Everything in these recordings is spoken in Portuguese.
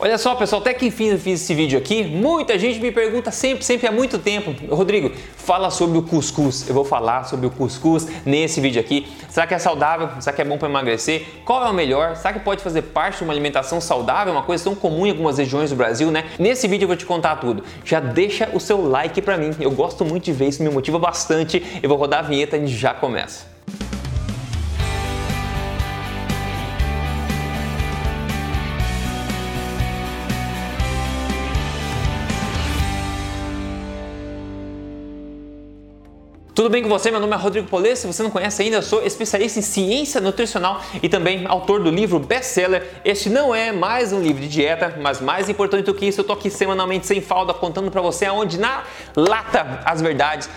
Olha só, pessoal, até que enfim eu fiz esse vídeo aqui. Muita gente me pergunta sempre, sempre há muito tempo, Rodrigo, fala sobre o cuscuz. Eu vou falar sobre o cuscuz nesse vídeo aqui. Será que é saudável? Será que é bom para emagrecer? Qual é o melhor? Será que pode fazer parte de uma alimentação saudável? Uma coisa tão comum em algumas regiões do Brasil, né? Nesse vídeo eu vou te contar tudo. Já deixa o seu like para mim. Eu gosto muito de ver isso, me motiva bastante. Eu vou rodar a vinheta e já começa. Tudo bem com você? Meu nome é Rodrigo Polê. Se você não conhece ainda, eu sou especialista em ciência nutricional e também autor do livro best-seller. Este não é mais um livro de dieta, mas mais importante do que isso, eu tô aqui semanalmente sem falda contando para você aonde na lata as verdades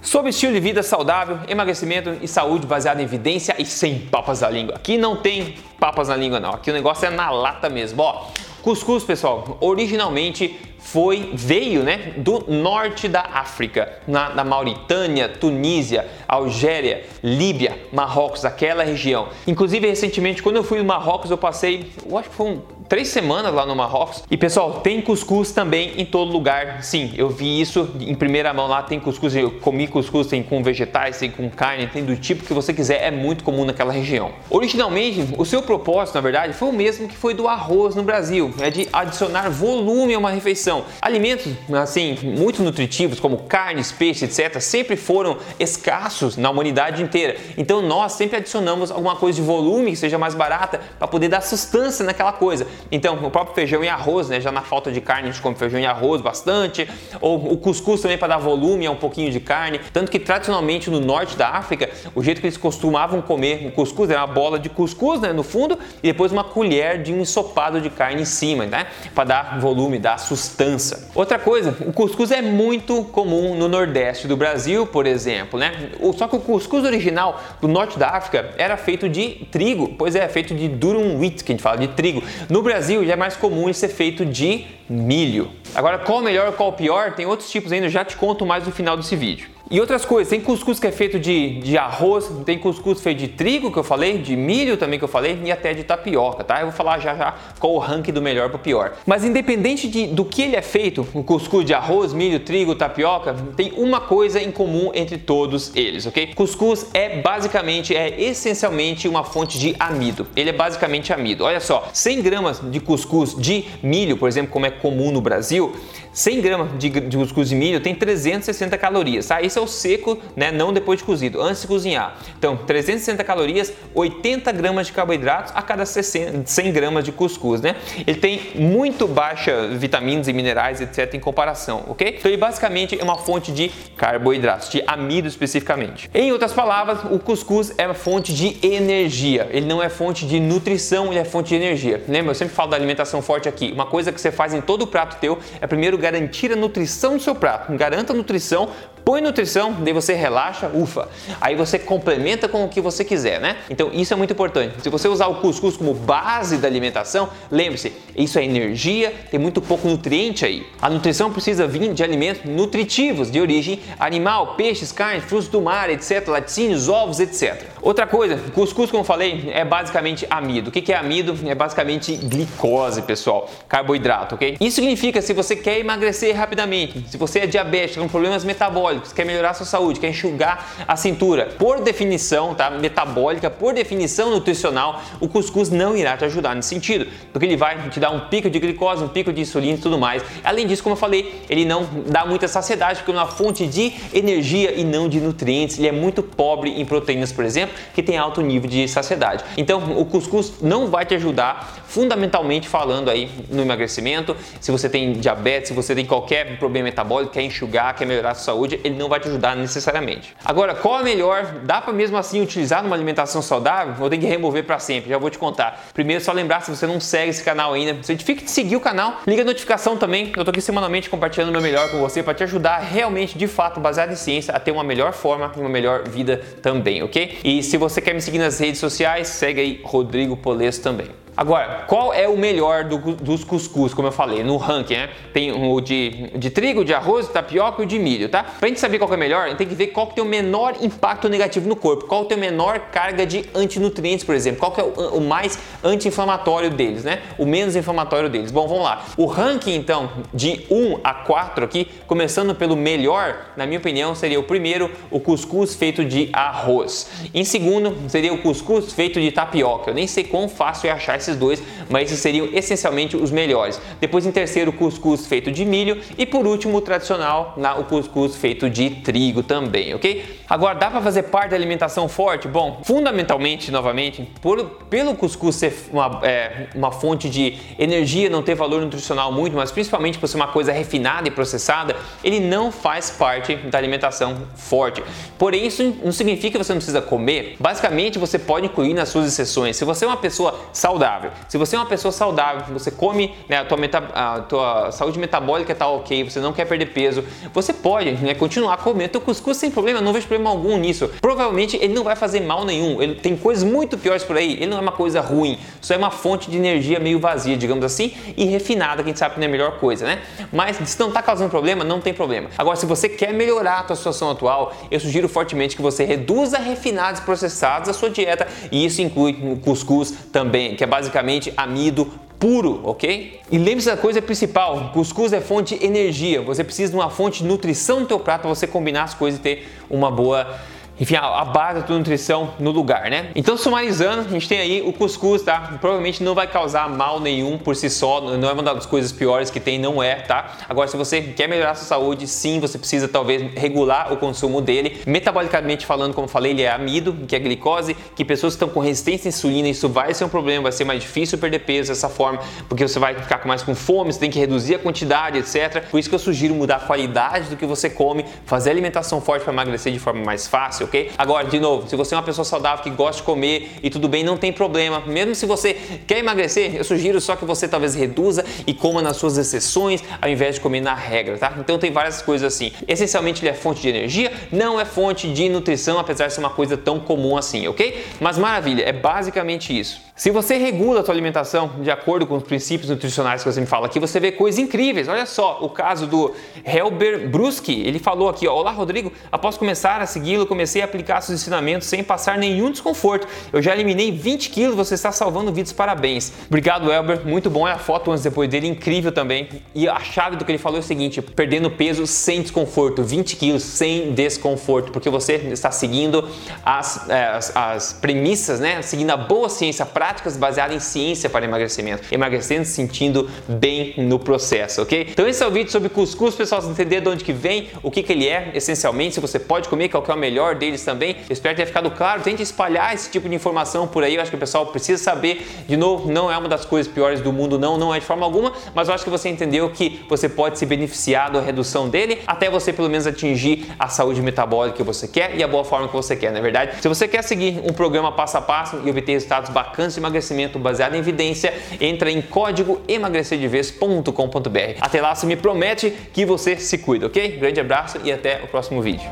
sobre estilo de vida saudável, emagrecimento e saúde baseado em evidência e sem papas na língua. Aqui não tem papas na língua não, aqui o negócio é na lata mesmo. Ó, cuscuz, pessoal, originalmente foi veio né, do norte da África, na, Mauritânia, Tunísia, Algéria, Líbia, Marrocos, aquela região. Inclusive, recentemente, quando eu fui no Marrocos, eu passei, eu acho que foi um, três semanas lá no Marrocos. E pessoal, tem cuscuz também em todo lugar. Sim, eu vi isso em primeira mão lá. Tem cuscuz, eu comi cuscuz, tem com vegetais, tem com carne, tem do tipo que você quiser. É muito comum naquela região. Originalmente, o seu propósito, na verdade, foi o mesmo que foi do arroz no Brasil, é de adicionar volume a uma refeição. Alimentos, assim, muito nutritivos, como carnes, peixes, etc., sempre foram escassos na humanidade inteira. Então nós sempre adicionamos alguma coisa de volume que seja mais barata para poder dar sustância naquela coisa. Então, o próprio feijão e arroz, né? Já na falta de carne, a gente come feijão e arroz bastante. Ou o cuscuz também para dar volume a um pouquinho de carne. Tanto que tradicionalmente no norte da África, o jeito que eles costumavam comer o cuscuz era uma bola de cuscuz né, no fundo e depois uma colher de um ensopado de carne em cima, né? Para dar volume, dar sustância Outra coisa, o cuscuz é muito comum no nordeste do Brasil, por exemplo, né? Só que o cuscuz original do norte da África era feito de trigo, pois é, feito de durum wheat, que a gente fala de trigo. No Brasil já é mais comum ele ser feito de milho. Agora, qual o melhor, qual o pior? Tem outros tipos ainda, eu já te conto mais no final desse vídeo. E outras coisas, tem cuscuz que é feito de, de arroz, tem cuscuz feito de trigo que eu falei, de milho também que eu falei e até de tapioca, tá? Eu vou falar já já qual o ranking do melhor para o pior. Mas independente de, do que ele é feito, o cuscuz de arroz, milho, trigo, tapioca, tem uma coisa em comum entre todos eles, ok? Cuscuz é basicamente, é essencialmente uma fonte de amido. Ele é basicamente amido. Olha só, 100 gramas de cuscuz de milho, por exemplo, como é comum no Brasil, 100 gramas de, de cuscuz de milho tem 360 calorias, tá? Isso o seco, né? Não depois de cozido, antes de cozinhar. Então, 360 calorias, 80 gramas de carboidratos a cada 100 gramas de cuscuz, né? Ele tem muito baixa vitaminas e minerais, etc. em comparação, ok? Então, ele basicamente é uma fonte de carboidratos, de amido especificamente. Em outras palavras, o cuscuz é uma fonte de energia. Ele não é fonte de nutrição, ele é fonte de energia. Lembra? Eu sempre falo da alimentação forte aqui. Uma coisa que você faz em todo o prato teu é primeiro garantir a nutrição do seu prato. Garanta a nutrição, põe nutrição, daí você relaxa, ufa. Aí você complementa com o que você quiser, né? Então isso é muito importante. Se você usar o cuscuz como base da alimentação, lembre-se, isso é energia, tem muito pouco nutriente aí. A nutrição precisa vir de alimentos nutritivos, de origem animal, peixes, carnes, frutos do mar, etc, laticínios, ovos, etc. Outra coisa, cuscuz, como falei, é basicamente amido. O que é amido? É basicamente glicose, pessoal, carboidrato, ok? Isso significa se você quer emagrecer rapidamente, se você é diabético, com problemas metabólicos, quer melhorar a sua saúde, quer enxugar a cintura, por definição, tá? Metabólica, por definição nutricional, o cuscuz não irá te ajudar nesse sentido, porque ele vai te dar um pico de glicose, um pico de insulina e tudo mais. Além disso, como eu falei, ele não dá muita saciedade, porque é uma fonte de energia e não de nutrientes. Ele é muito pobre em proteínas, por exemplo, que tem alto nível de saciedade. Então, o cuscuz não vai te ajudar, fundamentalmente falando aí no emagrecimento. Se você tem diabetes, se você tem qualquer problema metabólico, quer enxugar, quer melhorar a sua saúde, ele não vai te ajudar necessariamente. Agora, qual é melhor? Dá para mesmo assim utilizar numa alimentação saudável? Ou tem que remover para sempre? Já vou te contar. Primeiro, só lembrar se você não segue esse canal ainda, certifique de seguir o canal, liga a notificação também. Eu tô aqui semanalmente compartilhando o meu melhor com você para te ajudar realmente, de fato, baseado em ciência, a ter uma melhor forma e uma melhor vida também, ok? E se você quer me seguir nas redes sociais, segue aí Rodrigo Polesso também. Agora, qual é o melhor do, dos cuscuz, como eu falei, no ranking, né? Tem o de, de trigo, de arroz, de tapioca e o de milho, tá? Pra gente saber qual é melhor, a gente tem que ver qual que tem o menor impacto negativo no corpo, qual tem a menor carga de antinutrientes, por exemplo, qual que é o, o mais anti-inflamatório deles, né? O menos inflamatório deles. Bom, vamos lá. O ranking, então, de 1 a 4 aqui, começando pelo melhor, na minha opinião, seria o primeiro, o cuscuz feito de arroz. Em segundo, seria o cuscuz feito de tapioca. Eu nem sei quão fácil é achar esses dois, mas esses seriam essencialmente os melhores. Depois, em terceiro, o cuscuz feito de milho. E por último, o tradicional, o cuscuz feito de trigo também, ok? Agora, dá para fazer parte da alimentação forte? Bom, fundamentalmente, novamente, por, pelo cuscuz ser uma, é, uma fonte de energia, não ter valor nutricional muito, mas principalmente por ser uma coisa refinada e processada, ele não faz parte da alimentação forte. Porém, isso não significa que você não precisa comer. Basicamente, você pode incluir nas suas exceções. Se você é uma pessoa saudável, se você é uma pessoa saudável, você come, né, a, tua meta, a tua saúde metabólica está ok, você não quer perder peso, você pode né, continuar comendo o cuscuz sem problema, não vejo problema algum nisso. Provavelmente ele não vai fazer mal nenhum, ele tem coisas muito piores por aí, ele não é uma coisa ruim, só é uma fonte de energia meio vazia, digamos assim, e refinada, que a gente sabe que não é a melhor coisa, né? Mas se não está causando problema, não tem problema. Agora, se você quer melhorar a sua situação atual, eu sugiro fortemente que você reduza refinados processados da sua dieta e isso inclui cuscuz também, que é basicamente amido puro, ok? E lembre-se da coisa principal, cuscuz é fonte de energia, você precisa de uma fonte de nutrição no teu prato para você combinar as coisas e ter uma boa enfim, a, base da tua nutrição no lugar, né? Então, sumarizando, a gente tem aí o cuscuz, tá? Provavelmente não vai causar mal nenhum por si só, não é uma das coisas piores que tem, não é, tá? Agora, se você quer melhorar a sua saúde, sim, você precisa talvez regular o consumo dele. Metabolicamente falando, como falei, ele é amido, que é glicose, que pessoas que estão com resistência à insulina, isso vai ser um problema, vai ser mais difícil perder peso dessa forma, porque você vai ficar mais com fome, você tem que reduzir a quantidade, etc. Por isso que eu sugiro mudar a qualidade do que você come, fazer alimentação forte para emagrecer de forma mais fácil, ok? Agora, de novo, se você é uma pessoa saudável que gosta de comer e tudo bem, não tem problema. Mesmo se você quer emagrecer, eu sugiro só que você talvez reduza e coma nas suas exceções ao invés de comer na regra, tá? Então tem várias coisas assim. Essencialmente ele é fonte de energia, não é fonte de nutrição, apesar de ser uma coisa tão comum assim, ok? Mas maravilha, é basicamente isso. Se você regula a sua alimentação de acordo com os princípios nutricionais que você me fala aqui, você vê coisas incríveis. Olha só, o caso do Helber Bruski, ele falou aqui, Olá Rodrigo, após começar a segui-lo, comecei a aplicar seus ensinamentos sem passar nenhum desconforto. Eu já eliminei 20 quilos, você está salvando vidas, parabéns. Obrigado, Helber, muito bom é a foto antes e depois dele, incrível também. E a chave do que ele falou é o seguinte, perdendo peso sem desconforto, 20 quilos sem desconforto, porque você está seguindo as, é, as, as premissas, né, seguindo a boa ciência prática práticas baseadas em ciência para emagrecimento, emagrecendo se sentindo bem no processo, ok? Então esse é o vídeo sobre cuscuz, pessoal, você entender de onde que vem, o que que ele é, essencialmente, se você pode comer, qual que é o melhor deles também. Eu espero ter ficado claro, tente espalhar esse tipo de informação por aí, eu acho que o pessoal precisa saber. De novo, não é uma das coisas piores do mundo, não, não é de forma alguma, mas eu acho que você entendeu que você pode se beneficiar da redução dele, até você pelo menos atingir a saúde metabólica que você quer e a boa forma que você quer, na é verdade? Se você quer seguir um programa passo a passo e obter resultados bacanas emagrecimento baseado em evidência, entra em código emagrecerdeves.com.br. Até lá, você me promete que você se cuida, ok? Grande abraço e até o próximo vídeo.